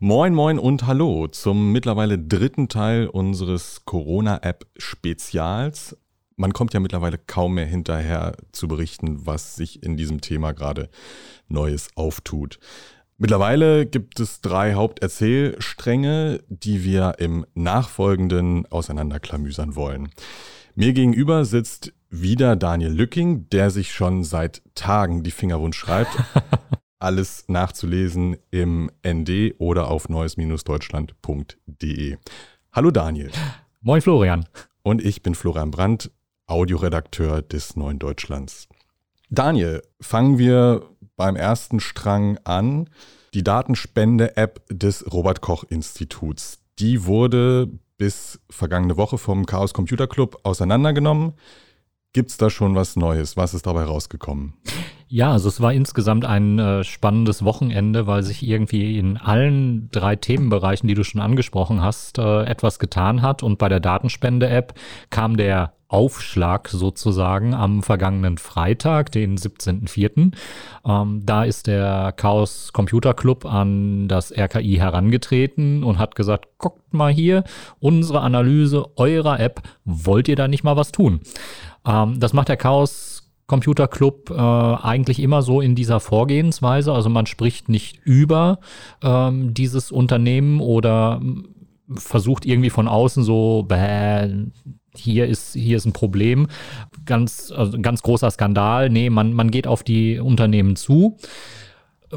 Moin, moin und hallo zum mittlerweile dritten Teil unseres Corona-App-Spezials. Man kommt ja mittlerweile kaum mehr hinterher zu berichten, was sich in diesem Thema gerade Neues auftut. Mittlerweile gibt es drei Haupterzählstränge, die wir im Nachfolgenden auseinanderklamüsern wollen. Mir gegenüber sitzt wieder Daniel Lücking, der sich schon seit Tagen die Finger wund schreibt. Alles nachzulesen im ND oder auf neues-deutschland.de. Hallo Daniel. Moin Florian. Und ich bin Florian Brandt, Audioredakteur des Neuen Deutschlands. Daniel, fangen wir beim ersten Strang an. Die Datenspende-App des Robert Koch Instituts. Die wurde bis vergangene Woche vom Chaos Computer Club auseinandergenommen. Gibt es da schon was Neues? Was ist dabei rausgekommen? Ja, also es war insgesamt ein äh, spannendes Wochenende, weil sich irgendwie in allen drei Themenbereichen, die du schon angesprochen hast, äh, etwas getan hat. Und bei der Datenspende-App kam der Aufschlag sozusagen am vergangenen Freitag, den 17.04. Ähm, da ist der Chaos Computer Club an das RKI herangetreten und hat gesagt, guckt mal hier, unsere Analyse eurer App, wollt ihr da nicht mal was tun? Ähm, das macht der Chaos Computer Club äh, eigentlich immer so in dieser Vorgehensweise. Also man spricht nicht über ähm, dieses Unternehmen oder versucht irgendwie von außen so, bäh, hier ist, hier ist ein Problem, ganz, also ganz großer Skandal. Nee, man, man geht auf die Unternehmen zu,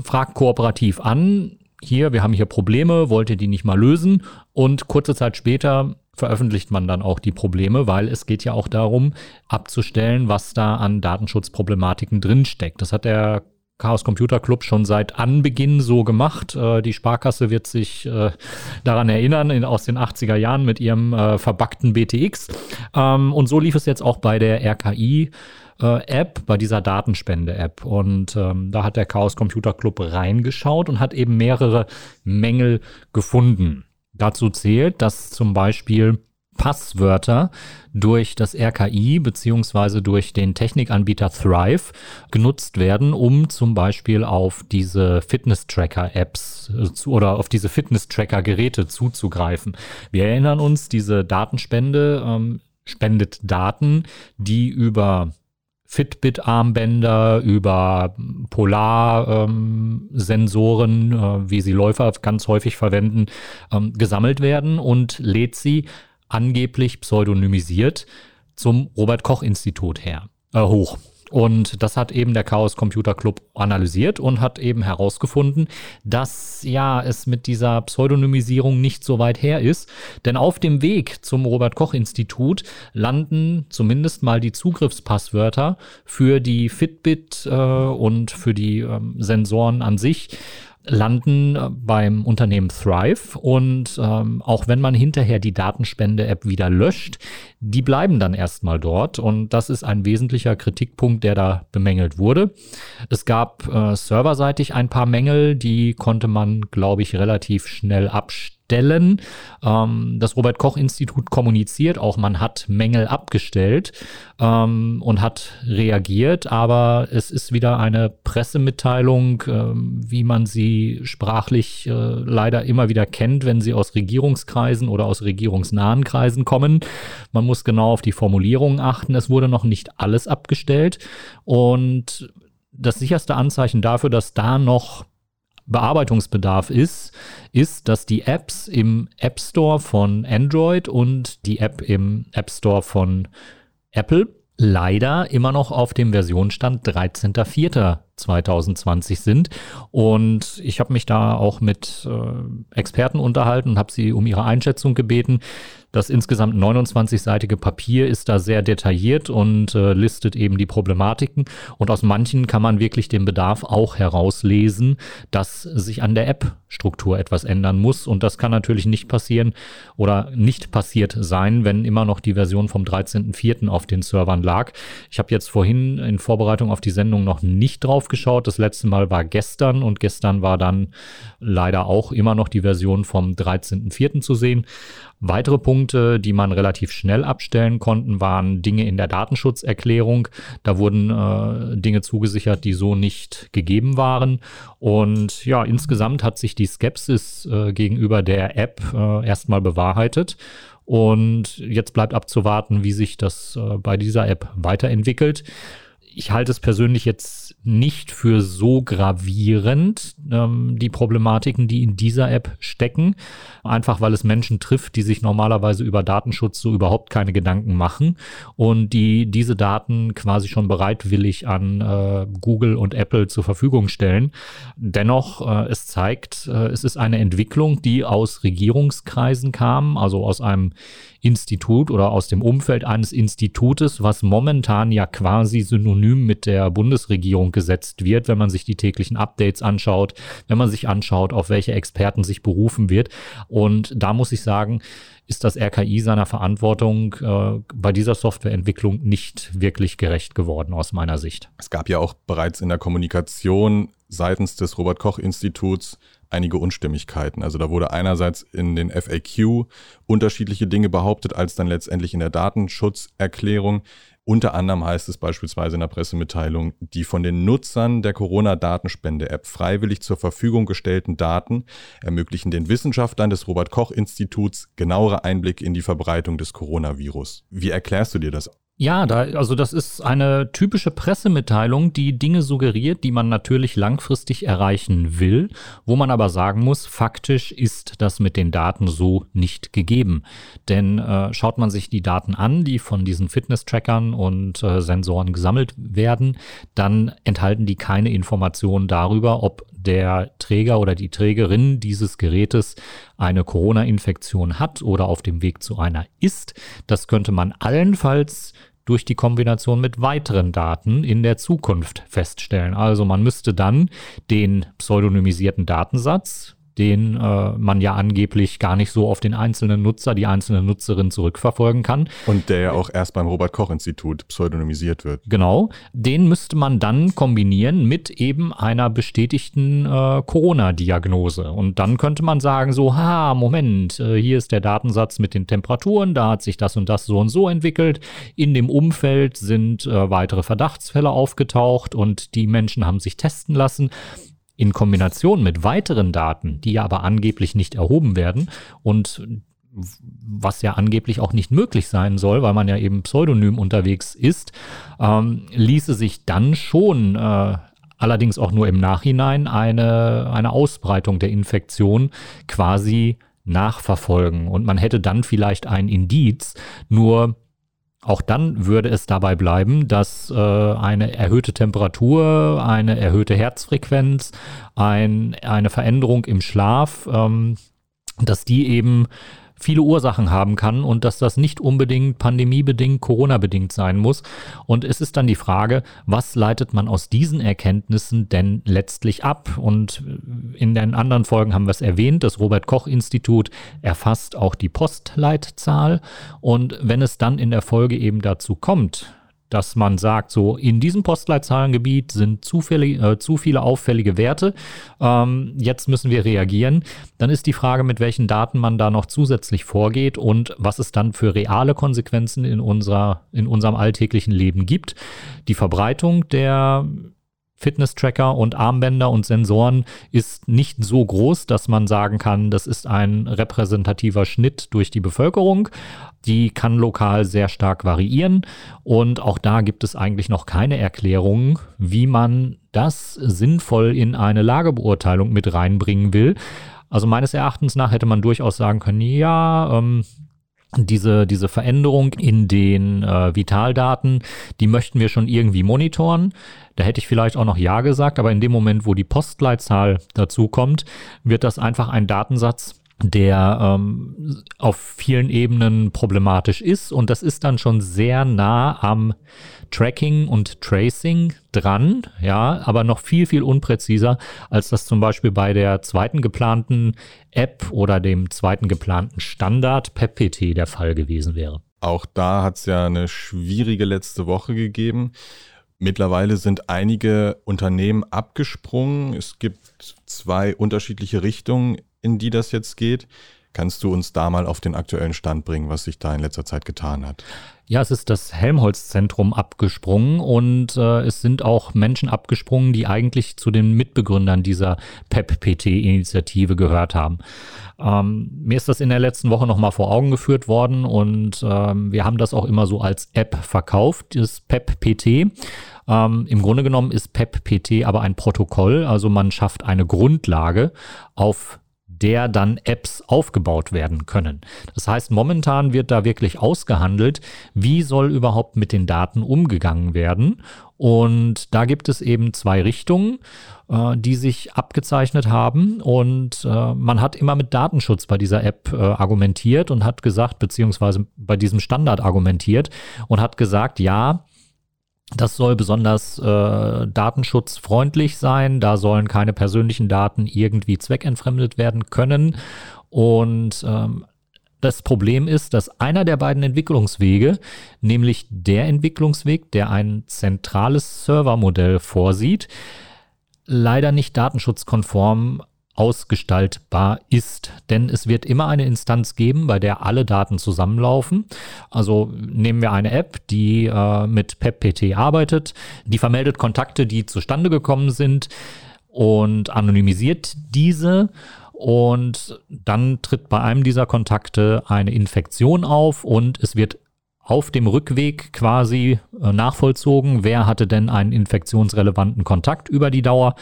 fragt kooperativ an, hier, wir haben hier Probleme, wollt ihr die nicht mal lösen? Und kurze Zeit später veröffentlicht man dann auch die Probleme, weil es geht ja auch darum, abzustellen, was da an Datenschutzproblematiken drinsteckt. Das hat der Chaos Computer Club schon seit Anbeginn so gemacht. Äh, die Sparkasse wird sich äh, daran erinnern, in, aus den 80er Jahren mit ihrem äh, verbackten BTX. Ähm, und so lief es jetzt auch bei der RKI. Äh, App, bei dieser Datenspende-App. Und ähm, da hat der Chaos Computer Club reingeschaut und hat eben mehrere Mängel gefunden. Dazu zählt, dass zum Beispiel Passwörter durch das RKI beziehungsweise durch den Technikanbieter Thrive genutzt werden, um zum Beispiel auf diese Fitness-Tracker-Apps äh, oder auf diese Fitness-Tracker-Geräte zuzugreifen. Wir erinnern uns, diese Datenspende ähm, spendet Daten, die über Fitbit-Armbänder, über Polar-Sensoren, äh, wie sie Läufer ganz häufig verwenden, ähm, gesammelt werden und lädt sie angeblich pseudonymisiert zum Robert Koch Institut her, äh, hoch. Und das hat eben der Chaos Computer Club analysiert und hat eben herausgefunden, dass ja es mit dieser Pseudonymisierung nicht so weit her ist. Denn auf dem Weg zum Robert Koch Institut landen zumindest mal die Zugriffspasswörter für die Fitbit äh, und für die ähm, Sensoren an sich landen äh, beim Unternehmen Thrive und ähm, auch wenn man hinterher die Datenspende-App wieder löscht, die bleiben dann erstmal dort und das ist ein wesentlicher Kritikpunkt, der da bemängelt wurde. Es gab äh, serverseitig ein paar Mängel, die konnte man, glaube ich, relativ schnell abstellen Stellen. Ähm, das Robert Koch Institut kommuniziert auch, man hat Mängel abgestellt ähm, und hat reagiert, aber es ist wieder eine Pressemitteilung, ähm, wie man sie sprachlich äh, leider immer wieder kennt, wenn sie aus Regierungskreisen oder aus regierungsnahen Kreisen kommen. Man muss genau auf die Formulierungen achten. Es wurde noch nicht alles abgestellt und das sicherste Anzeichen dafür, dass da noch Bearbeitungsbedarf ist, ist, dass die Apps im App Store von Android und die App im App Store von Apple leider immer noch auf dem Versionsstand 13.04.2020 sind. Und ich habe mich da auch mit äh, Experten unterhalten und habe sie um ihre Einschätzung gebeten. Das insgesamt 29-seitige Papier ist da sehr detailliert und äh, listet eben die Problematiken. Und aus manchen kann man wirklich den Bedarf auch herauslesen, dass sich an der App-Struktur etwas ändern muss. Und das kann natürlich nicht passieren oder nicht passiert sein, wenn immer noch die Version vom 13.04. auf den Servern lag. Ich habe jetzt vorhin in Vorbereitung auf die Sendung noch nicht drauf geschaut. Das letzte Mal war gestern und gestern war dann leider auch immer noch die Version vom 13.04. zu sehen. Weitere Punkte, die man relativ schnell abstellen konnten, waren Dinge in der Datenschutzerklärung. Da wurden äh, Dinge zugesichert, die so nicht gegeben waren. Und ja, insgesamt hat sich die Skepsis äh, gegenüber der App äh, erstmal bewahrheitet. Und jetzt bleibt abzuwarten, wie sich das äh, bei dieser App weiterentwickelt ich halte es persönlich jetzt nicht für so gravierend, ähm, die Problematiken, die in dieser App stecken. Einfach weil es Menschen trifft, die sich normalerweise über Datenschutz so überhaupt keine Gedanken machen und die diese Daten quasi schon bereitwillig an äh, Google und Apple zur Verfügung stellen. Dennoch, äh, es zeigt, äh, es ist eine Entwicklung, die aus Regierungskreisen kam, also aus einem Institut oder aus dem Umfeld eines Institutes, was momentan ja quasi synonym mit der Bundesregierung gesetzt wird, wenn man sich die täglichen Updates anschaut, wenn man sich anschaut, auf welche Experten sich berufen wird. Und da muss ich sagen, ist das RKI seiner Verantwortung äh, bei dieser Softwareentwicklung nicht wirklich gerecht geworden aus meiner Sicht. Es gab ja auch bereits in der Kommunikation seitens des Robert Koch Instituts einige Unstimmigkeiten. Also da wurde einerseits in den FAQ unterschiedliche Dinge behauptet, als dann letztendlich in der Datenschutzerklärung. Unter anderem heißt es beispielsweise in der Pressemitteilung, die von den Nutzern der Corona-Datenspende-App freiwillig zur Verfügung gestellten Daten ermöglichen den Wissenschaftlern des Robert Koch Instituts genauere Einblicke in die Verbreitung des Coronavirus. Wie erklärst du dir das? Ja, da, also das ist eine typische Pressemitteilung, die Dinge suggeriert, die man natürlich langfristig erreichen will, wo man aber sagen muss, faktisch ist das mit den Daten so nicht gegeben. Denn äh, schaut man sich die Daten an, die von diesen Fitness-Trackern und äh, Sensoren gesammelt werden, dann enthalten die keine Informationen darüber, ob der Träger oder die Trägerin dieses Gerätes eine Corona-Infektion hat oder auf dem Weg zu einer ist. Das könnte man allenfalls durch die Kombination mit weiteren Daten in der Zukunft feststellen. Also man müsste dann den pseudonymisierten Datensatz, den äh, man ja angeblich gar nicht so auf den einzelnen Nutzer, die einzelne Nutzerin zurückverfolgen kann. Und der ja auch erst beim Robert Koch Institut pseudonymisiert wird. Genau, den müsste man dann kombinieren mit eben einer bestätigten äh, Corona-Diagnose. Und dann könnte man sagen, so, ha, Moment, äh, hier ist der Datensatz mit den Temperaturen, da hat sich das und das so und so entwickelt. In dem Umfeld sind äh, weitere Verdachtsfälle aufgetaucht und die Menschen haben sich testen lassen in Kombination mit weiteren Daten, die ja aber angeblich nicht erhoben werden und was ja angeblich auch nicht möglich sein soll, weil man ja eben pseudonym unterwegs ist, ähm, ließe sich dann schon äh, allerdings auch nur im Nachhinein eine, eine Ausbreitung der Infektion quasi nachverfolgen. Und man hätte dann vielleicht ein Indiz, nur auch dann würde es dabei bleiben, dass äh, eine erhöhte Temperatur, eine erhöhte Herzfrequenz, ein, eine Veränderung im Schlaf, ähm, dass die eben viele Ursachen haben kann und dass das nicht unbedingt pandemiebedingt, Corona-bedingt sein muss. Und es ist dann die Frage, was leitet man aus diesen Erkenntnissen denn letztlich ab? Und in den anderen Folgen haben wir es erwähnt, das Robert Koch Institut erfasst auch die Postleitzahl. Und wenn es dann in der Folge eben dazu kommt, dass man sagt, so in diesem Postleitzahlengebiet sind zu, äh, zu viele auffällige Werte, ähm, jetzt müssen wir reagieren, dann ist die Frage, mit welchen Daten man da noch zusätzlich vorgeht und was es dann für reale Konsequenzen in, unserer, in unserem alltäglichen Leben gibt. Die Verbreitung der Fitness-Tracker und Armbänder und Sensoren ist nicht so groß, dass man sagen kann, das ist ein repräsentativer Schnitt durch die Bevölkerung. Die kann lokal sehr stark variieren und auch da gibt es eigentlich noch keine Erklärung, wie man das sinnvoll in eine Lagebeurteilung mit reinbringen will. Also meines Erachtens nach hätte man durchaus sagen können, ja, ähm, diese, diese Veränderung in den äh, Vitaldaten, die möchten wir schon irgendwie monitoren. Da hätte ich vielleicht auch noch Ja gesagt, aber in dem Moment, wo die Postleitzahl dazu kommt, wird das einfach ein Datensatz, der ähm, auf vielen Ebenen problematisch ist. Und das ist dann schon sehr nah am Tracking und Tracing dran, ja, aber noch viel, viel unpräziser, als das zum Beispiel bei der zweiten geplanten App oder dem zweiten geplanten Standard PEPPT der Fall gewesen wäre. Auch da hat es ja eine schwierige letzte Woche gegeben. Mittlerweile sind einige Unternehmen abgesprungen. Es gibt zwei unterschiedliche Richtungen, in die das jetzt geht. Kannst du uns da mal auf den aktuellen Stand bringen, was sich da in letzter Zeit getan hat? Ja, es ist das Helmholtz-Zentrum abgesprungen und äh, es sind auch Menschen abgesprungen, die eigentlich zu den Mitbegründern dieser PEP-PT-Initiative gehört haben. Ähm, mir ist das in der letzten Woche nochmal vor Augen geführt worden und ähm, wir haben das auch immer so als App verkauft, das PEP-PT. Ähm, Im Grunde genommen ist PEP-PT aber ein Protokoll, also man schafft eine Grundlage, auf der dann Apps aufgebaut werden können. Das heißt, momentan wird da wirklich ausgehandelt, wie soll überhaupt mit den Daten umgegangen werden. Und da gibt es eben zwei Richtungen, äh, die sich abgezeichnet haben. Und äh, man hat immer mit Datenschutz bei dieser App äh, argumentiert und hat gesagt, beziehungsweise bei diesem Standard argumentiert und hat gesagt, ja, das soll besonders äh, datenschutzfreundlich sein. Da sollen keine persönlichen Daten irgendwie zweckentfremdet werden können. Und ähm, das Problem ist, dass einer der beiden Entwicklungswege, nämlich der Entwicklungsweg, der ein zentrales Servermodell vorsieht, leider nicht datenschutzkonform ausgestaltbar ist. Denn es wird immer eine Instanz geben, bei der alle Daten zusammenlaufen. Also nehmen wir eine App, die äh, mit PEPPT arbeitet, die vermeldet Kontakte, die zustande gekommen sind und anonymisiert diese. Und dann tritt bei einem dieser Kontakte eine Infektion auf und es wird auf dem Rückweg quasi äh, nachvollzogen, wer hatte denn einen infektionsrelevanten Kontakt über die Dauer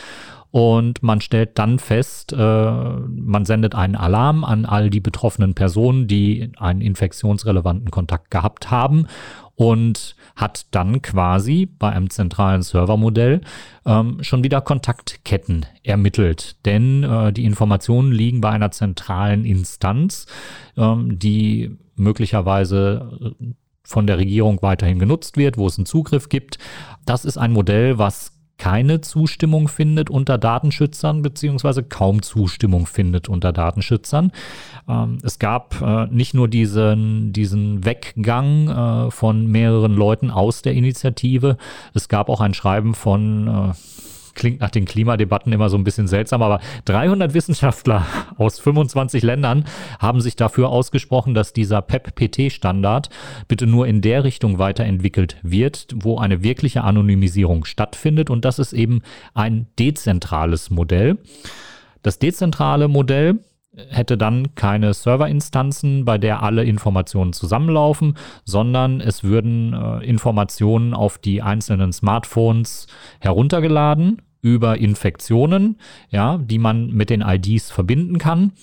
und man stellt dann fest, äh, man sendet einen Alarm an all die betroffenen Personen, die einen infektionsrelevanten Kontakt gehabt haben und hat dann quasi bei einem zentralen Servermodell ähm, schon wieder Kontaktketten ermittelt. Denn äh, die Informationen liegen bei einer zentralen Instanz, ähm, die möglicherweise äh, von der Regierung weiterhin genutzt wird, wo es einen Zugriff gibt. Das ist ein Modell, was keine Zustimmung findet unter Datenschützern, beziehungsweise kaum Zustimmung findet unter Datenschützern. Ähm, es gab äh, nicht nur diesen, diesen Weggang äh, von mehreren Leuten aus der Initiative, es gab auch ein Schreiben von äh, klingt nach den Klimadebatten immer so ein bisschen seltsam, aber 300 Wissenschaftler aus 25 Ländern haben sich dafür ausgesprochen, dass dieser PEP-PT-Standard bitte nur in der Richtung weiterentwickelt wird, wo eine wirkliche Anonymisierung stattfindet. Und das ist eben ein dezentrales Modell. Das dezentrale Modell hätte dann keine Serverinstanzen, bei der alle Informationen zusammenlaufen, sondern es würden äh, Informationen auf die einzelnen Smartphones heruntergeladen über Infektionen, ja, die man mit den IDs verbinden kann.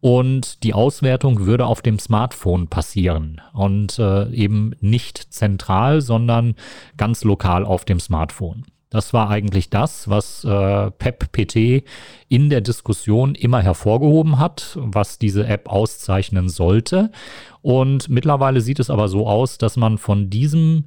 Und die Auswertung würde auf dem Smartphone passieren und äh, eben nicht zentral, sondern ganz lokal auf dem Smartphone. Das war eigentlich das, was äh, PEP-PT in der Diskussion immer hervorgehoben hat, was diese App auszeichnen sollte. Und mittlerweile sieht es aber so aus, dass man von diesem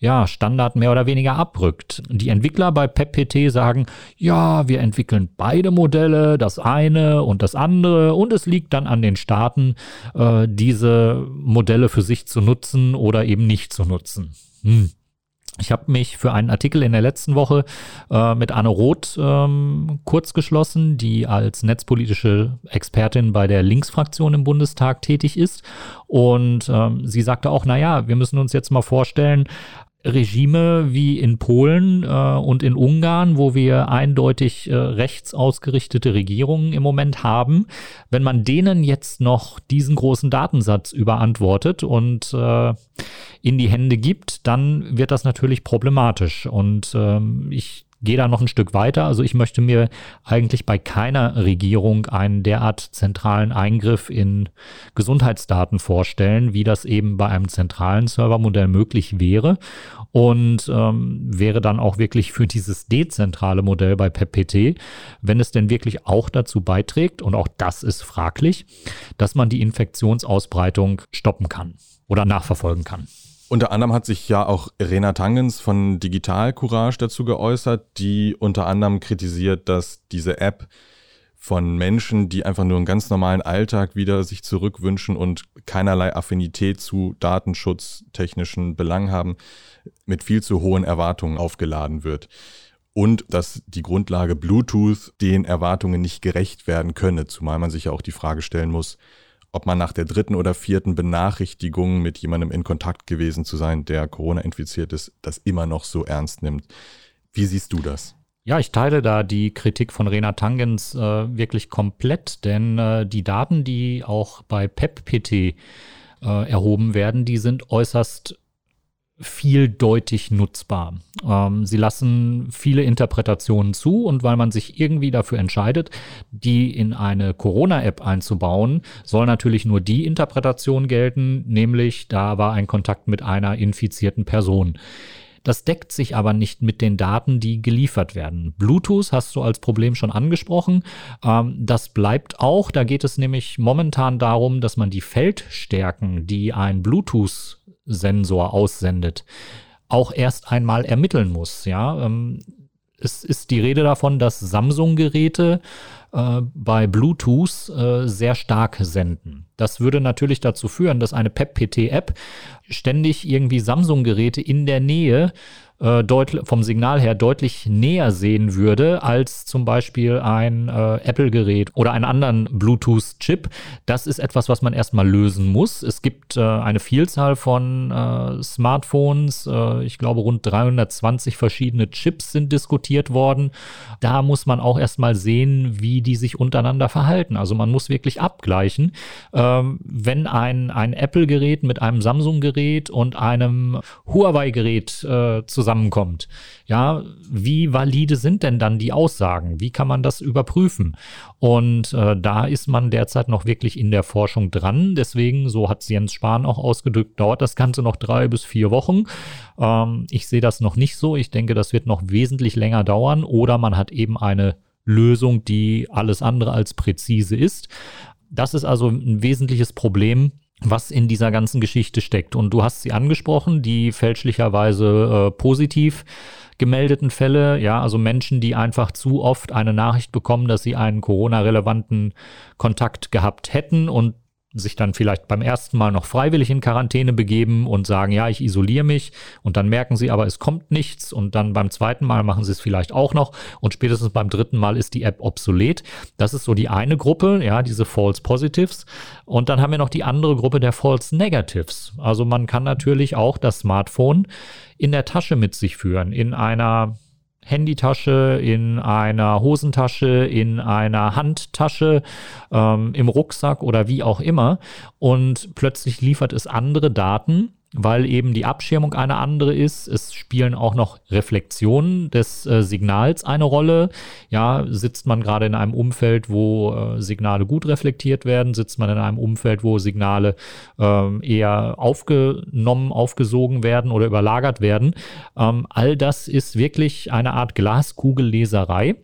ja, Standard mehr oder weniger abrückt. Die Entwickler bei PepPT sagen, ja, wir entwickeln beide Modelle, das eine und das andere, und es liegt dann an den Staaten, äh, diese Modelle für sich zu nutzen oder eben nicht zu nutzen. Hm. Ich habe mich für einen Artikel in der letzten Woche äh, mit Anne Roth ähm, kurz geschlossen, die als netzpolitische Expertin bei der Linksfraktion im Bundestag tätig ist. Und ähm, sie sagte auch, naja, wir müssen uns jetzt mal vorstellen, Regime wie in Polen äh, und in Ungarn, wo wir eindeutig äh, rechts ausgerichtete Regierungen im Moment haben, wenn man denen jetzt noch diesen großen Datensatz überantwortet und äh, in die Hände gibt, dann wird das natürlich problematisch. Und ähm, ich gehe da noch ein Stück weiter. Also ich möchte mir eigentlich bei keiner Regierung einen derart zentralen Eingriff in Gesundheitsdaten vorstellen, wie das eben bei einem zentralen Servermodell möglich wäre. Und ähm, wäre dann auch wirklich für dieses dezentrale Modell bei PEPPT, wenn es denn wirklich auch dazu beiträgt, und auch das ist fraglich, dass man die Infektionsausbreitung stoppen kann oder nachverfolgen kann. Unter anderem hat sich ja auch Rena Tangens von Digital Courage dazu geäußert, die unter anderem kritisiert, dass diese App von Menschen, die einfach nur einen ganz normalen Alltag wieder sich zurückwünschen und keinerlei Affinität zu datenschutztechnischen Belangen haben, mit viel zu hohen Erwartungen aufgeladen wird. Und dass die Grundlage Bluetooth den Erwartungen nicht gerecht werden könne, zumal man sich ja auch die Frage stellen muss, ob man nach der dritten oder vierten Benachrichtigung mit jemandem in Kontakt gewesen zu sein, der Corona infiziert ist, das immer noch so ernst nimmt. Wie siehst du das? Ja, ich teile da die Kritik von Rena Tangens äh, wirklich komplett, denn äh, die Daten, die auch bei PEPPT äh, erhoben werden, die sind äußerst vieldeutig nutzbar. Ähm, sie lassen viele Interpretationen zu und weil man sich irgendwie dafür entscheidet, die in eine Corona-App einzubauen, soll natürlich nur die Interpretation gelten, nämlich da war ein Kontakt mit einer infizierten Person. Das deckt sich aber nicht mit den Daten, die geliefert werden. Bluetooth hast du als Problem schon angesprochen. Ähm, das bleibt auch. Da geht es nämlich momentan darum, dass man die Feldstärken, die ein Bluetooth-Sensor aussendet, auch erst einmal ermitteln muss. Ja, ähm, es ist die Rede davon, dass Samsung-Geräte äh, bei Bluetooth äh, sehr stark senden. Das würde natürlich dazu führen, dass eine PEP-PT-App ständig irgendwie Samsung-Geräte in der Nähe äh, vom Signal her deutlich näher sehen würde als zum Beispiel ein äh, Apple-Gerät oder einen anderen Bluetooth-Chip. Das ist etwas, was man erstmal lösen muss. Es gibt äh, eine Vielzahl von äh, Smartphones. Äh, ich glaube, rund 320 verschiedene Chips sind diskutiert worden. Da muss man auch erstmal sehen, wie die sich untereinander verhalten. Also man muss wirklich abgleichen. Ähm, wenn ein, ein Apple-Gerät mit einem Samsung-Gerät und einem Huawei-Gerät äh, zusammen zusammenkommt. Ja, wie valide sind denn dann die Aussagen? Wie kann man das überprüfen? Und äh, da ist man derzeit noch wirklich in der Forschung dran. Deswegen, so hat Jens Spahn auch ausgedrückt, dauert das Ganze noch drei bis vier Wochen. Ähm, ich sehe das noch nicht so. Ich denke, das wird noch wesentlich länger dauern. Oder man hat eben eine Lösung, die alles andere als präzise ist. Das ist also ein wesentliches Problem, was in dieser ganzen Geschichte steckt. Und du hast sie angesprochen, die fälschlicherweise äh, positiv gemeldeten Fälle, ja, also Menschen, die einfach zu oft eine Nachricht bekommen, dass sie einen Corona-relevanten Kontakt gehabt hätten und sich dann vielleicht beim ersten Mal noch freiwillig in Quarantäne begeben und sagen, ja, ich isoliere mich. Und dann merken sie aber, es kommt nichts. Und dann beim zweiten Mal machen sie es vielleicht auch noch. Und spätestens beim dritten Mal ist die App obsolet. Das ist so die eine Gruppe, ja, diese False Positives. Und dann haben wir noch die andere Gruppe der False Negatives. Also man kann natürlich auch das Smartphone in der Tasche mit sich führen, in einer Handytasche, in einer Hosentasche, in einer Handtasche, ähm, im Rucksack oder wie auch immer. Und plötzlich liefert es andere Daten, weil eben die Abschirmung eine andere ist. Es spielen auch noch Reflexionen des äh, Signals eine Rolle. Ja, sitzt man gerade in einem Umfeld, wo äh, Signale gut reflektiert werden, sitzt man in einem Umfeld, wo Signale ähm, eher aufgenommen, aufgesogen werden oder überlagert werden. Ähm, all das ist wirklich eine Art Glaskugelleserei.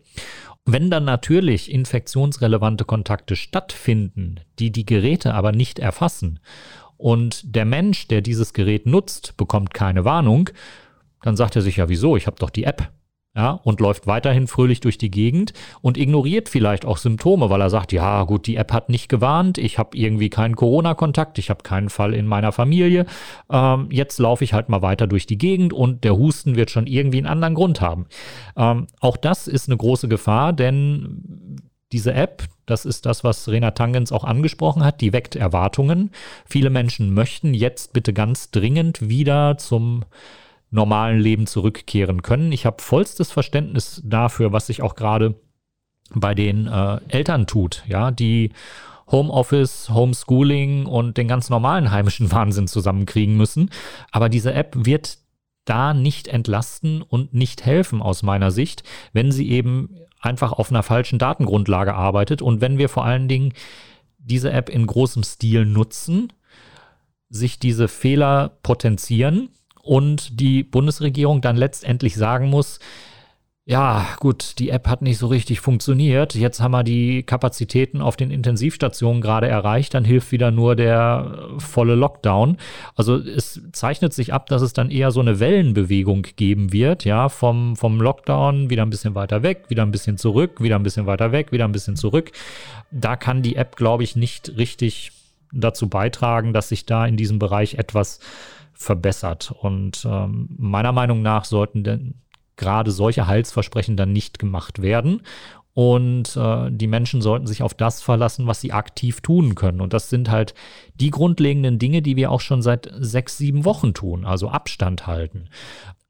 Wenn dann natürlich infektionsrelevante Kontakte stattfinden, die die Geräte aber nicht erfassen und der Mensch, der dieses Gerät nutzt, bekommt keine Warnung, dann sagt er sich ja, wieso? Ich habe doch die App. Ja, und läuft weiterhin fröhlich durch die Gegend und ignoriert vielleicht auch Symptome, weil er sagt, ja gut, die App hat nicht gewarnt, ich habe irgendwie keinen Corona-Kontakt, ich habe keinen Fall in meiner Familie, ähm, jetzt laufe ich halt mal weiter durch die Gegend und der Husten wird schon irgendwie einen anderen Grund haben. Ähm, auch das ist eine große Gefahr, denn diese App, das ist das, was Rena Tangens auch angesprochen hat, die weckt Erwartungen. Viele Menschen möchten jetzt bitte ganz dringend wieder zum normalen Leben zurückkehren können. Ich habe vollstes Verständnis dafür, was sich auch gerade bei den äh, Eltern tut, ja, die Homeoffice, Homeschooling und den ganz normalen heimischen Wahnsinn zusammenkriegen müssen. Aber diese App wird da nicht entlasten und nicht helfen aus meiner Sicht, wenn sie eben einfach auf einer falschen Datengrundlage arbeitet. Und wenn wir vor allen Dingen diese App in großem Stil nutzen, sich diese Fehler potenzieren und die Bundesregierung dann letztendlich sagen muss, ja, gut, die App hat nicht so richtig funktioniert. Jetzt haben wir die Kapazitäten auf den Intensivstationen gerade erreicht. Dann hilft wieder nur der äh, volle Lockdown. Also es zeichnet sich ab, dass es dann eher so eine Wellenbewegung geben wird. Ja, vom, vom Lockdown wieder ein bisschen weiter weg, wieder ein bisschen zurück, wieder ein bisschen weiter weg, wieder ein bisschen zurück. Da kann die App, glaube ich, nicht richtig dazu beitragen, dass sich da in diesem Bereich etwas verbessert. Und ähm, meiner Meinung nach sollten denn gerade solche Heilsversprechen dann nicht gemacht werden. Und äh, die Menschen sollten sich auf das verlassen, was sie aktiv tun können. Und das sind halt die grundlegenden Dinge, die wir auch schon seit sechs, sieben Wochen tun. Also Abstand halten,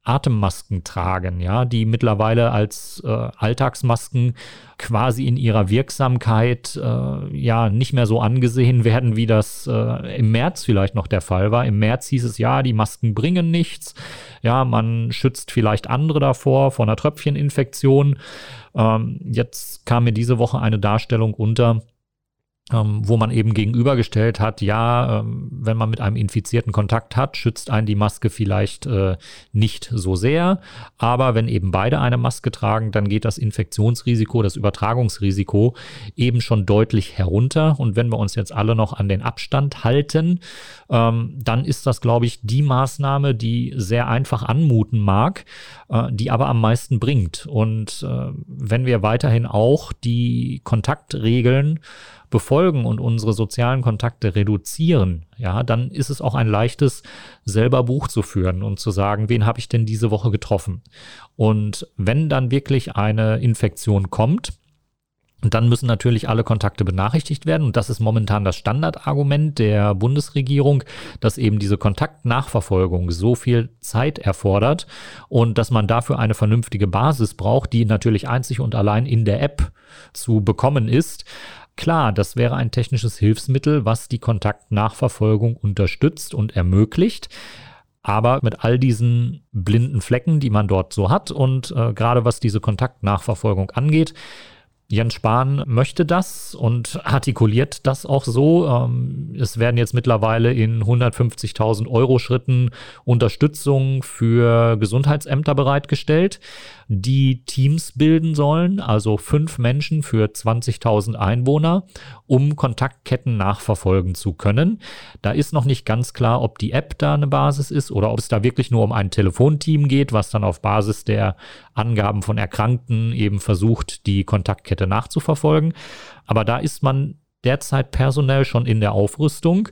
Atemmasken tragen, ja, die mittlerweile als äh, Alltagsmasken quasi in ihrer Wirksamkeit äh, ja nicht mehr so angesehen werden, wie das äh, im März vielleicht noch der Fall war. Im März hieß es ja, die Masken bringen nichts. Ja, man schützt vielleicht andere davor vor einer Tröpfcheninfektion. Ähm, jetzt kam mir diese Woche eine Darstellung unter, ähm, wo man eben gegenübergestellt hat, ja, ähm, wenn man mit einem Infizierten Kontakt hat, schützt einen die Maske vielleicht äh, nicht so sehr, aber wenn eben beide eine Maske tragen, dann geht das Infektionsrisiko, das Übertragungsrisiko eben schon deutlich herunter. Und wenn wir uns jetzt alle noch an den Abstand halten, ähm, dann ist das, glaube ich, die Maßnahme, die sehr einfach anmuten mag, äh, die aber am meisten bringt. Und äh, wenn wir weiterhin auch die Kontaktregeln befolgen und unsere sozialen Kontakte reduzieren, ja, dann ist es auch ein leichtes, selber Buch zu führen und zu sagen, wen habe ich denn diese Woche getroffen? Und wenn dann wirklich eine Infektion kommt, und dann müssen natürlich alle Kontakte benachrichtigt werden. Und das ist momentan das Standardargument der Bundesregierung, dass eben diese Kontaktnachverfolgung so viel Zeit erfordert und dass man dafür eine vernünftige Basis braucht, die natürlich einzig und allein in der App zu bekommen ist. Klar, das wäre ein technisches Hilfsmittel, was die Kontaktnachverfolgung unterstützt und ermöglicht. Aber mit all diesen blinden Flecken, die man dort so hat und äh, gerade was diese Kontaktnachverfolgung angeht, Jens Spahn möchte das und artikuliert das auch so. Ähm, es werden jetzt mittlerweile in 150.000 Euro Schritten Unterstützung für Gesundheitsämter bereitgestellt die Teams bilden sollen, also fünf Menschen für 20.000 Einwohner, um Kontaktketten nachverfolgen zu können. Da ist noch nicht ganz klar, ob die App da eine Basis ist oder ob es da wirklich nur um ein Telefonteam geht, was dann auf Basis der Angaben von Erkrankten eben versucht, die Kontaktkette nachzuverfolgen. Aber da ist man derzeit personell schon in der Aufrüstung.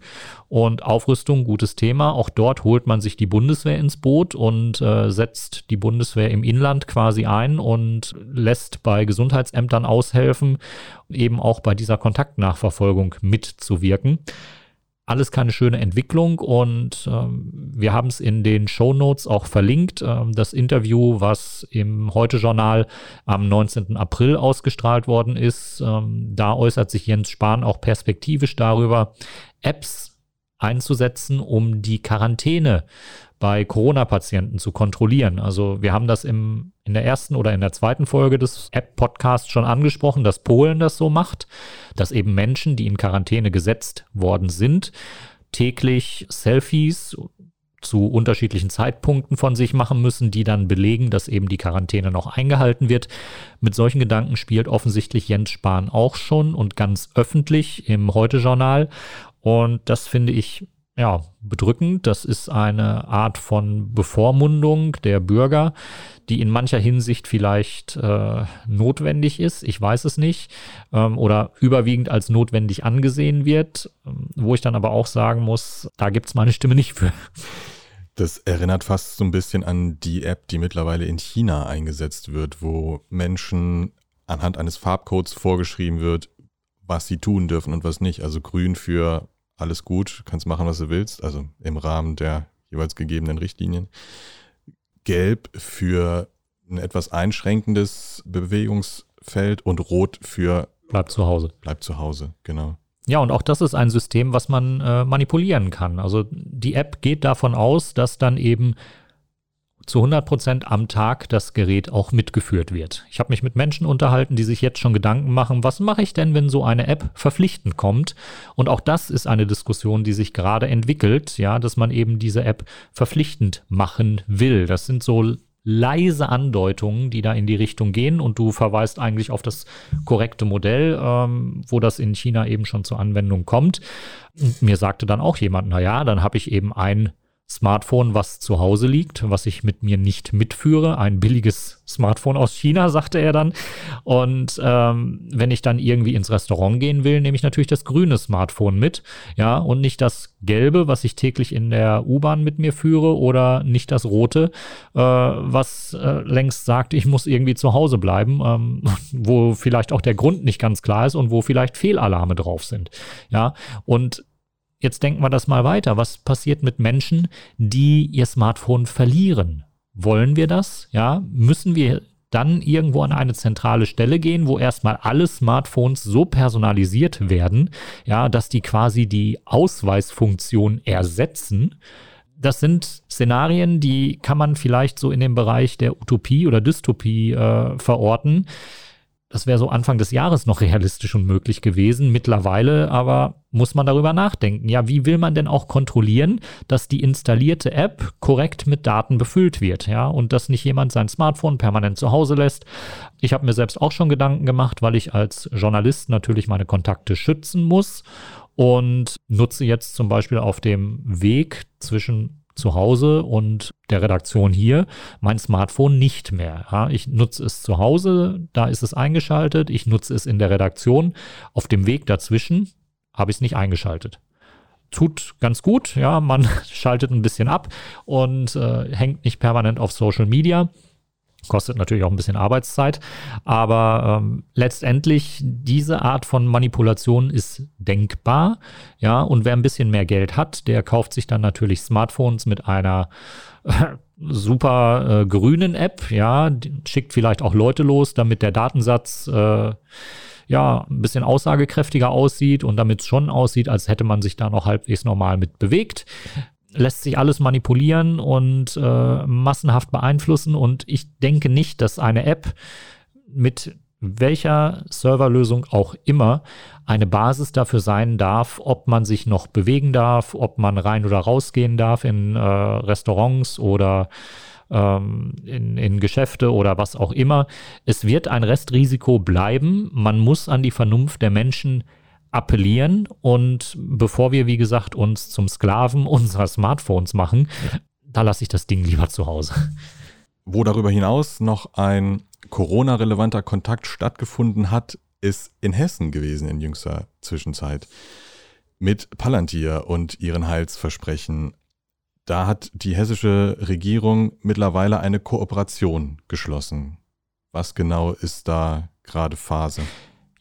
Und Aufrüstung, gutes Thema. Auch dort holt man sich die Bundeswehr ins Boot und äh, setzt die Bundeswehr im Inland quasi ein und lässt bei Gesundheitsämtern aushelfen, eben auch bei dieser Kontaktnachverfolgung mitzuwirken alles keine schöne Entwicklung und ähm, wir haben es in den Show Notes auch verlinkt. Ähm, das Interview, was im Heute-Journal am 19. April ausgestrahlt worden ist, ähm, da äußert sich Jens Spahn auch perspektivisch darüber, Apps einzusetzen, um die Quarantäne bei Corona-Patienten zu kontrollieren. Also wir haben das im, in der ersten oder in der zweiten Folge des App-Podcasts schon angesprochen, dass Polen das so macht, dass eben Menschen, die in Quarantäne gesetzt worden sind, täglich Selfies zu unterschiedlichen Zeitpunkten von sich machen müssen, die dann belegen, dass eben die Quarantäne noch eingehalten wird. Mit solchen Gedanken spielt offensichtlich Jens Spahn auch schon und ganz öffentlich im Heute-Journal. Und das finde ich ja, bedrückend. Das ist eine Art von Bevormundung der Bürger, die in mancher Hinsicht vielleicht äh, notwendig ist. Ich weiß es nicht. Ähm, oder überwiegend als notwendig angesehen wird, ähm, wo ich dann aber auch sagen muss, da gibt es meine Stimme nicht für. Das erinnert fast so ein bisschen an die App, die mittlerweile in China eingesetzt wird, wo Menschen anhand eines Farbcodes vorgeschrieben wird, was sie tun dürfen und was nicht. Also grün für alles gut, kannst machen, was du willst, also im Rahmen der jeweils gegebenen Richtlinien. Gelb für ein etwas einschränkendes Bewegungsfeld und rot für Bleib zu Hause. Bleib zu Hause, genau. Ja, und auch das ist ein System, was man äh, manipulieren kann. Also die App geht davon aus, dass dann eben zu 100 Prozent am Tag das Gerät auch mitgeführt wird. Ich habe mich mit Menschen unterhalten, die sich jetzt schon Gedanken machen, was mache ich denn, wenn so eine App verpflichtend kommt? Und auch das ist eine Diskussion, die sich gerade entwickelt, ja, dass man eben diese App verpflichtend machen will. Das sind so leise Andeutungen, die da in die Richtung gehen und du verweist eigentlich auf das korrekte Modell, ähm, wo das in China eben schon zur Anwendung kommt. Und mir sagte dann auch jemand, na ja, dann habe ich eben ein Smartphone, was zu Hause liegt, was ich mit mir nicht mitführe. Ein billiges Smartphone aus China, sagte er dann. Und ähm, wenn ich dann irgendwie ins Restaurant gehen will, nehme ich natürlich das grüne Smartphone mit. Ja, und nicht das gelbe, was ich täglich in der U-Bahn mit mir führe, oder nicht das rote, äh, was äh, längst sagt, ich muss irgendwie zu Hause bleiben, ähm, wo vielleicht auch der Grund nicht ganz klar ist und wo vielleicht Fehlalarme drauf sind. Ja, und Jetzt denken wir das mal weiter. Was passiert mit Menschen, die ihr Smartphone verlieren? Wollen wir das? Ja, müssen wir dann irgendwo an eine zentrale Stelle gehen, wo erstmal alle Smartphones so personalisiert werden, ja, dass die quasi die Ausweisfunktion ersetzen. Das sind Szenarien, die kann man vielleicht so in dem Bereich der Utopie oder Dystopie äh, verorten. Das wäre so Anfang des Jahres noch realistisch und möglich gewesen. Mittlerweile aber muss man darüber nachdenken. Ja, wie will man denn auch kontrollieren, dass die installierte App korrekt mit Daten befüllt wird? Ja, und dass nicht jemand sein Smartphone permanent zu Hause lässt. Ich habe mir selbst auch schon Gedanken gemacht, weil ich als Journalist natürlich meine Kontakte schützen muss und nutze jetzt zum Beispiel auf dem Weg zwischen zu Hause und der Redaktion hier mein Smartphone nicht mehr. Ja, ich nutze es zu Hause, da ist es eingeschaltet. Ich nutze es in der Redaktion. Auf dem Weg dazwischen habe ich es nicht eingeschaltet. Tut ganz gut, ja, man schaltet ein bisschen ab und äh, hängt nicht permanent auf Social Media. Kostet natürlich auch ein bisschen Arbeitszeit, aber ähm, letztendlich diese Art von Manipulation ist denkbar, ja, und wer ein bisschen mehr Geld hat, der kauft sich dann natürlich Smartphones mit einer äh, super äh, grünen App, ja, schickt vielleicht auch Leute los, damit der Datensatz äh, ja, ein bisschen aussagekräftiger aussieht und damit es schon aussieht, als hätte man sich da noch halbwegs normal mit bewegt lässt sich alles manipulieren und äh, massenhaft beeinflussen. Und ich denke nicht, dass eine App mit welcher Serverlösung auch immer eine Basis dafür sein darf, ob man sich noch bewegen darf, ob man rein oder rausgehen darf in äh, Restaurants oder ähm, in, in Geschäfte oder was auch immer. Es wird ein Restrisiko bleiben. Man muss an die Vernunft der Menschen appellieren und bevor wir, wie gesagt, uns zum Sklaven unserer Smartphones machen, da lasse ich das Ding lieber zu Hause. Wo darüber hinaus noch ein Corona-relevanter Kontakt stattgefunden hat, ist in Hessen gewesen in jüngster Zwischenzeit. Mit Palantir und ihren Heilsversprechen. Da hat die hessische Regierung mittlerweile eine Kooperation geschlossen. Was genau ist da gerade Phase?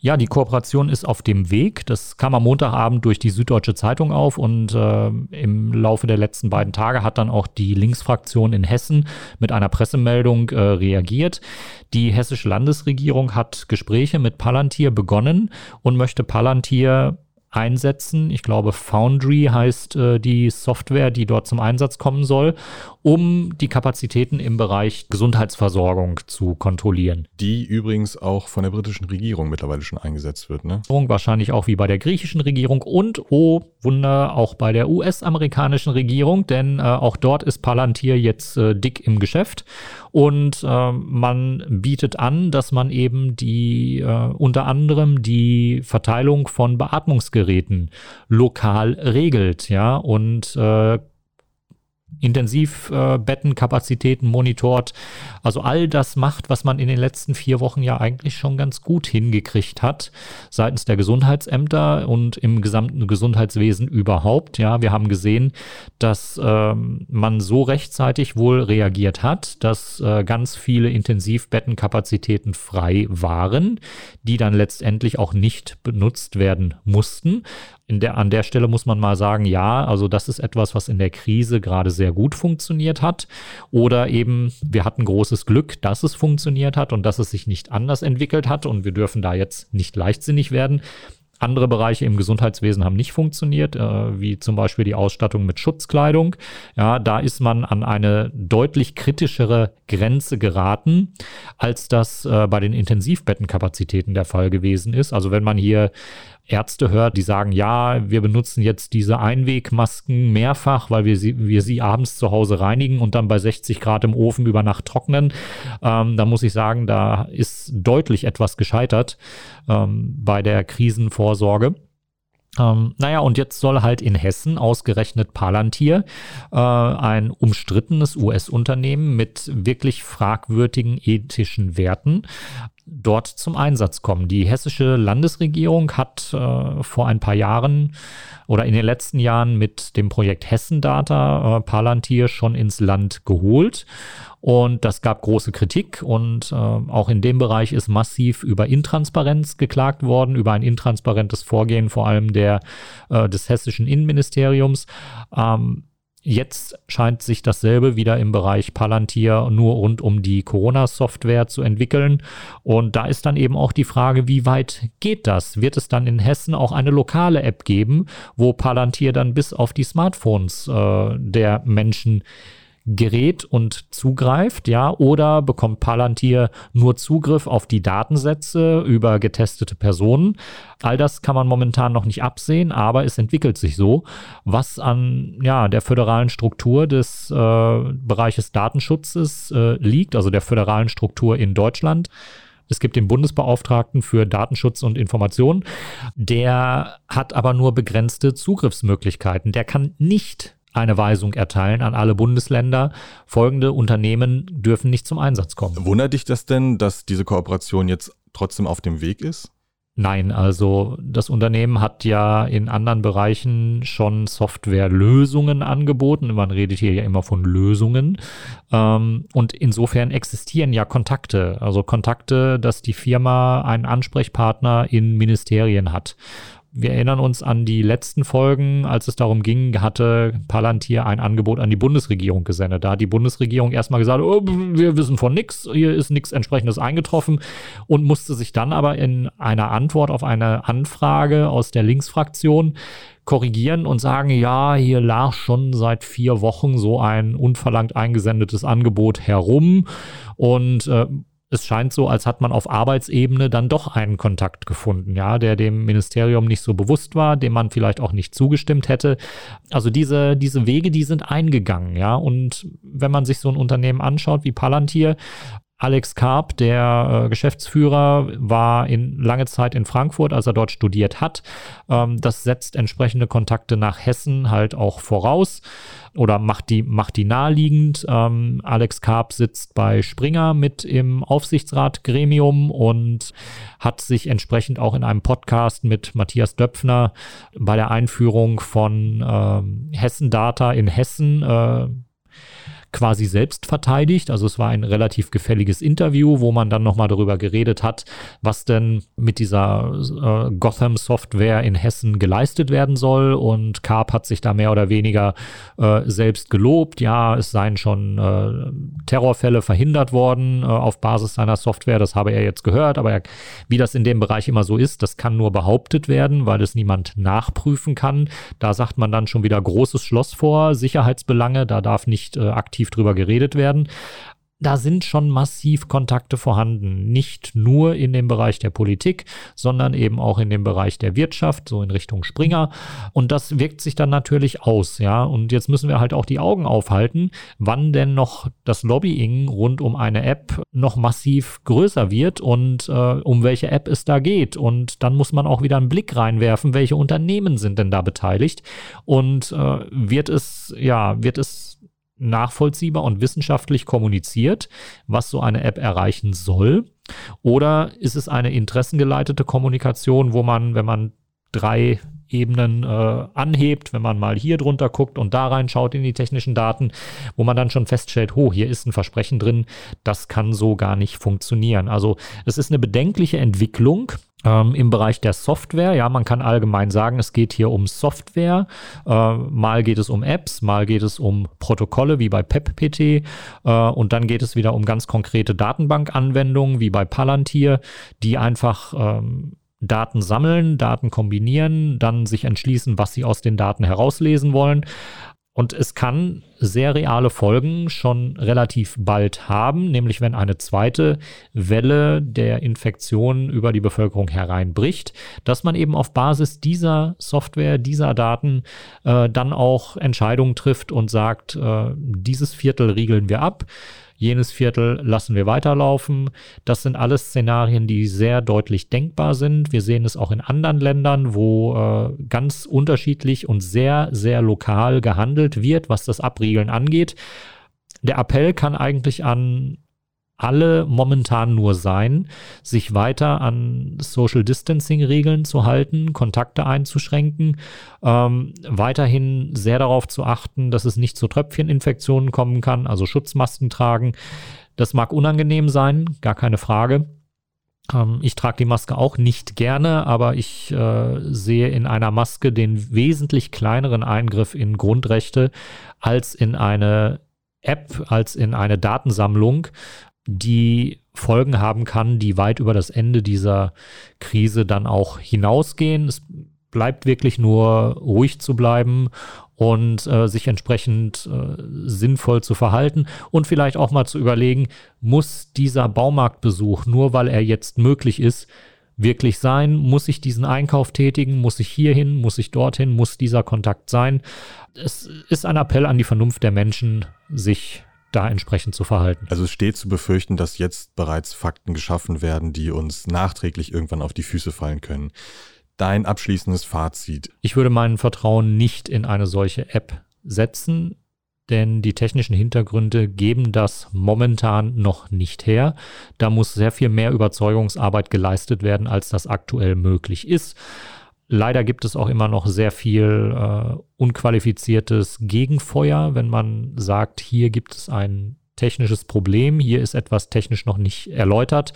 Ja, die Kooperation ist auf dem Weg. Das kam am Montagabend durch die Süddeutsche Zeitung auf und äh, im Laufe der letzten beiden Tage hat dann auch die Linksfraktion in Hessen mit einer Pressemeldung äh, reagiert. Die hessische Landesregierung hat Gespräche mit Palantir begonnen und möchte Palantir einsetzen. Ich glaube, Foundry heißt äh, die Software, die dort zum Einsatz kommen soll, um die Kapazitäten im Bereich Gesundheitsversorgung zu kontrollieren. Die übrigens auch von der britischen Regierung mittlerweile schon eingesetzt wird, ne? Wahrscheinlich auch wie bei der griechischen Regierung und, oh Wunder, auch bei der US-amerikanischen Regierung, denn äh, auch dort ist Palantir jetzt äh, dick im Geschäft und äh, man bietet an, dass man eben die äh, unter anderem die Verteilung von Beatmungsgeräten lokal regelt, ja, und äh, Intensivbettenkapazitäten äh, monitort. Also all das macht, was man in den letzten vier Wochen ja eigentlich schon ganz gut hingekriegt hat, seitens der Gesundheitsämter und im gesamten Gesundheitswesen überhaupt. Ja, wir haben gesehen, dass ähm, man so rechtzeitig wohl reagiert hat, dass äh, ganz viele Intensivbettenkapazitäten frei waren, die dann letztendlich auch nicht benutzt werden mussten der, an der Stelle muss man mal sagen, ja, also das ist etwas, was in der Krise gerade sehr gut funktioniert hat. Oder eben, wir hatten großes Glück, dass es funktioniert hat und dass es sich nicht anders entwickelt hat und wir dürfen da jetzt nicht leichtsinnig werden. Andere Bereiche im Gesundheitswesen haben nicht funktioniert, äh, wie zum Beispiel die Ausstattung mit Schutzkleidung. Ja, da ist man an eine deutlich kritischere Grenze geraten, als das äh, bei den Intensivbettenkapazitäten der Fall gewesen ist. Also wenn man hier Ärzte hört, die sagen, ja, wir benutzen jetzt diese Einwegmasken mehrfach, weil wir sie, wir sie abends zu Hause reinigen und dann bei 60 Grad im Ofen über Nacht trocknen. Ähm, da muss ich sagen, da ist deutlich etwas gescheitert ähm, bei der Krisenvorsorge. Ähm, naja, und jetzt soll halt in Hessen ausgerechnet Palantir, äh, ein umstrittenes US-Unternehmen mit wirklich fragwürdigen ethischen Werten, dort zum Einsatz kommen. Die hessische Landesregierung hat äh, vor ein paar Jahren oder in den letzten Jahren mit dem Projekt Hessendata äh, Palantir schon ins Land geholt. Und das gab große Kritik und äh, auch in dem Bereich ist massiv über Intransparenz geklagt worden, über ein intransparentes Vorgehen vor allem der, äh, des hessischen Innenministeriums. Ähm, Jetzt scheint sich dasselbe wieder im Bereich Palantir nur rund um die Corona-Software zu entwickeln. Und da ist dann eben auch die Frage, wie weit geht das? Wird es dann in Hessen auch eine lokale App geben, wo Palantir dann bis auf die Smartphones äh, der Menschen gerät und zugreift, ja, oder bekommt Palantir nur Zugriff auf die Datensätze über getestete Personen. All das kann man momentan noch nicht absehen, aber es entwickelt sich so, was an ja, der föderalen Struktur des äh, Bereiches Datenschutzes äh, liegt, also der föderalen Struktur in Deutschland. Es gibt den Bundesbeauftragten für Datenschutz und Information. Der hat aber nur begrenzte Zugriffsmöglichkeiten. Der kann nicht eine Weisung erteilen an alle Bundesländer. Folgende Unternehmen dürfen nicht zum Einsatz kommen. Wundert dich das denn, dass diese Kooperation jetzt trotzdem auf dem Weg ist? Nein, also das Unternehmen hat ja in anderen Bereichen schon Softwarelösungen angeboten. Man redet hier ja immer von Lösungen. Ähm, und insofern existieren ja Kontakte. Also Kontakte, dass die Firma einen Ansprechpartner in Ministerien hat wir erinnern uns an die letzten Folgen, als es darum ging, hatte Palantir ein Angebot an die Bundesregierung gesendet. Da hat die Bundesregierung erstmal gesagt, oh, wir wissen von nichts, hier ist nichts entsprechendes eingetroffen und musste sich dann aber in einer Antwort auf eine Anfrage aus der Linksfraktion korrigieren und sagen, ja, hier lag schon seit vier Wochen so ein unverlangt eingesendetes Angebot herum und äh, es scheint so, als hat man auf Arbeitsebene dann doch einen Kontakt gefunden, ja, der dem Ministerium nicht so bewusst war, dem man vielleicht auch nicht zugestimmt hätte. Also diese, diese Wege, die sind eingegangen, ja. Und wenn man sich so ein Unternehmen anschaut wie Palantir, Alex Karp, der äh, Geschäftsführer, war in lange Zeit in Frankfurt, als er dort studiert hat. Ähm, das setzt entsprechende Kontakte nach Hessen halt auch voraus oder macht die, macht die naheliegend. Ähm, Alex Karp sitzt bei Springer mit im Aufsichtsratgremium und hat sich entsprechend auch in einem Podcast mit Matthias Döpfner bei der Einführung von ähm, Hessen Data in Hessen äh, quasi selbst verteidigt. Also es war ein relativ gefälliges Interview, wo man dann nochmal darüber geredet hat, was denn mit dieser äh, Gotham-Software in Hessen geleistet werden soll. Und Karp hat sich da mehr oder weniger äh, selbst gelobt. Ja, es seien schon äh, Terrorfälle verhindert worden äh, auf Basis seiner Software. Das habe er jetzt gehört. Aber er, wie das in dem Bereich immer so ist, das kann nur behauptet werden, weil es niemand nachprüfen kann. Da sagt man dann schon wieder großes Schloss vor, Sicherheitsbelange. Da darf nicht äh, aktiv aktiv drüber geredet werden. Da sind schon massiv Kontakte vorhanden, nicht nur in dem Bereich der Politik, sondern eben auch in dem Bereich der Wirtschaft, so in Richtung Springer. Und das wirkt sich dann natürlich aus, ja. Und jetzt müssen wir halt auch die Augen aufhalten, wann denn noch das Lobbying rund um eine App noch massiv größer wird und äh, um welche App es da geht. Und dann muss man auch wieder einen Blick reinwerfen, welche Unternehmen sind denn da beteiligt und äh, wird es, ja, wird es nachvollziehbar und wissenschaftlich kommuniziert, was so eine App erreichen soll? Oder ist es eine interessengeleitete Kommunikation, wo man, wenn man drei Ebenen äh, anhebt, wenn man mal hier drunter guckt und da reinschaut in die technischen Daten, wo man dann schon feststellt, oh, hier ist ein Versprechen drin, das kann so gar nicht funktionieren. Also es ist eine bedenkliche Entwicklung, ähm, Im Bereich der Software, ja, man kann allgemein sagen, es geht hier um Software. Äh, mal geht es um Apps, mal geht es um Protokolle wie bei PEPPT äh, und dann geht es wieder um ganz konkrete Datenbankanwendungen wie bei Palantir, die einfach ähm, Daten sammeln, Daten kombinieren, dann sich entschließen, was sie aus den Daten herauslesen wollen. Und es kann sehr reale Folgen schon relativ bald haben, nämlich wenn eine zweite Welle der Infektion über die Bevölkerung hereinbricht, dass man eben auf Basis dieser Software, dieser Daten äh, dann auch Entscheidungen trifft und sagt, äh, dieses Viertel riegeln wir ab jenes Viertel lassen wir weiterlaufen. Das sind alles Szenarien, die sehr deutlich denkbar sind. Wir sehen es auch in anderen Ländern, wo äh, ganz unterschiedlich und sehr, sehr lokal gehandelt wird, was das Abriegeln angeht. Der Appell kann eigentlich an alle momentan nur sein, sich weiter an Social Distancing Regeln zu halten, Kontakte einzuschränken, ähm, weiterhin sehr darauf zu achten, dass es nicht zu Tröpfcheninfektionen kommen kann, also Schutzmasken tragen. Das mag unangenehm sein, gar keine Frage. Ähm, ich trage die Maske auch nicht gerne, aber ich äh, sehe in einer Maske den wesentlich kleineren Eingriff in Grundrechte als in eine App, als in eine Datensammlung, die Folgen haben kann, die weit über das Ende dieser Krise dann auch hinausgehen. Es bleibt wirklich nur ruhig zu bleiben und äh, sich entsprechend äh, sinnvoll zu verhalten und vielleicht auch mal zu überlegen, muss dieser Baumarktbesuch, nur weil er jetzt möglich ist, wirklich sein? Muss ich diesen Einkauf tätigen? Muss ich hierhin? Muss ich dorthin? Muss dieser Kontakt sein? Es ist ein Appell an die Vernunft der Menschen, sich da entsprechend zu verhalten. Also es steht zu befürchten, dass jetzt bereits Fakten geschaffen werden, die uns nachträglich irgendwann auf die Füße fallen können. Dein abschließendes Fazit. Ich würde mein Vertrauen nicht in eine solche App setzen, denn die technischen Hintergründe geben das momentan noch nicht her. Da muss sehr viel mehr Überzeugungsarbeit geleistet werden, als das aktuell möglich ist. Leider gibt es auch immer noch sehr viel äh, unqualifiziertes Gegenfeuer, wenn man sagt, hier gibt es ein technisches Problem, hier ist etwas technisch noch nicht erläutert,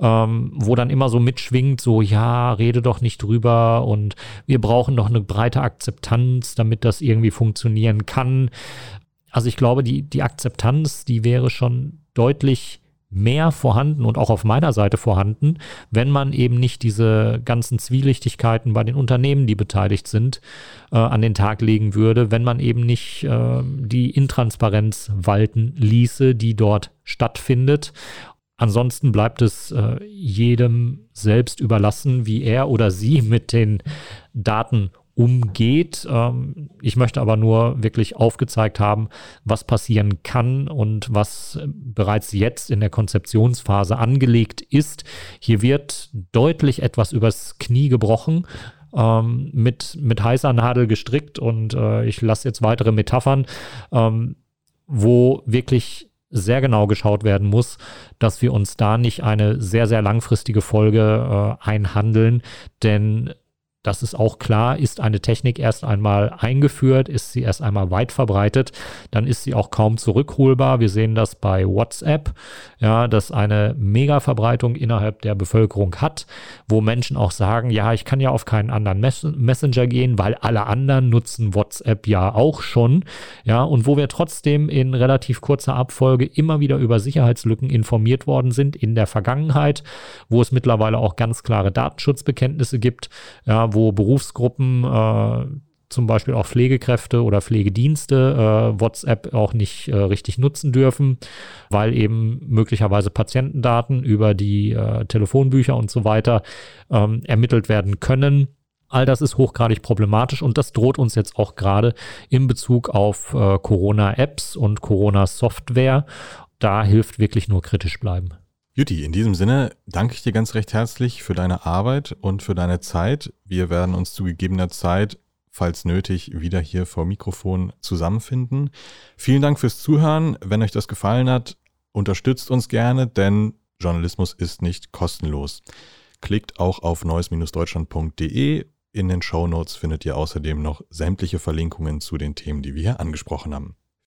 ähm, wo dann immer so mitschwingt, so ja, rede doch nicht drüber und wir brauchen doch eine breite Akzeptanz, damit das irgendwie funktionieren kann. Also ich glaube, die, die Akzeptanz, die wäre schon deutlich mehr vorhanden und auch auf meiner Seite vorhanden, wenn man eben nicht diese ganzen Zwielichtigkeiten bei den Unternehmen, die beteiligt sind, äh, an den Tag legen würde, wenn man eben nicht äh, die Intransparenz walten ließe, die dort stattfindet. Ansonsten bleibt es äh, jedem selbst überlassen, wie er oder sie mit den Daten umgeht. Ähm, ich möchte aber nur wirklich aufgezeigt haben, was passieren kann und was bereits jetzt in der Konzeptionsphase angelegt ist. Hier wird deutlich etwas übers Knie gebrochen. Ähm, mit, mit heißer Nadel gestrickt und äh, ich lasse jetzt weitere Metaphern, ähm, wo wirklich sehr genau geschaut werden muss, dass wir uns da nicht eine sehr, sehr langfristige Folge äh, einhandeln, denn das ist auch klar, ist eine Technik erst einmal eingeführt, ist sie erst einmal weit verbreitet, dann ist sie auch kaum zurückholbar. Wir sehen das bei WhatsApp, ja, das eine Mega-Verbreitung innerhalb der Bevölkerung hat, wo Menschen auch sagen, ja, ich kann ja auf keinen anderen Mess Messenger gehen, weil alle anderen nutzen WhatsApp ja auch schon, ja, und wo wir trotzdem in relativ kurzer Abfolge immer wieder über Sicherheitslücken informiert worden sind in der Vergangenheit, wo es mittlerweile auch ganz klare Datenschutzbekenntnisse gibt, ja, wo Berufsgruppen, äh, zum Beispiel auch Pflegekräfte oder Pflegedienste äh, WhatsApp auch nicht äh, richtig nutzen dürfen, weil eben möglicherweise Patientendaten über die äh, Telefonbücher und so weiter ähm, ermittelt werden können. All das ist hochgradig problematisch und das droht uns jetzt auch gerade in Bezug auf äh, Corona-Apps und Corona-Software. Da hilft wirklich nur kritisch bleiben. Jutti, in diesem Sinne danke ich dir ganz recht herzlich für deine Arbeit und für deine Zeit. Wir werden uns zu gegebener Zeit, falls nötig, wieder hier vor Mikrofon zusammenfinden. Vielen Dank fürs Zuhören. Wenn euch das gefallen hat, unterstützt uns gerne, denn Journalismus ist nicht kostenlos. Klickt auch auf neues-deutschland.de. In den Show Notes findet ihr außerdem noch sämtliche Verlinkungen zu den Themen, die wir hier angesprochen haben.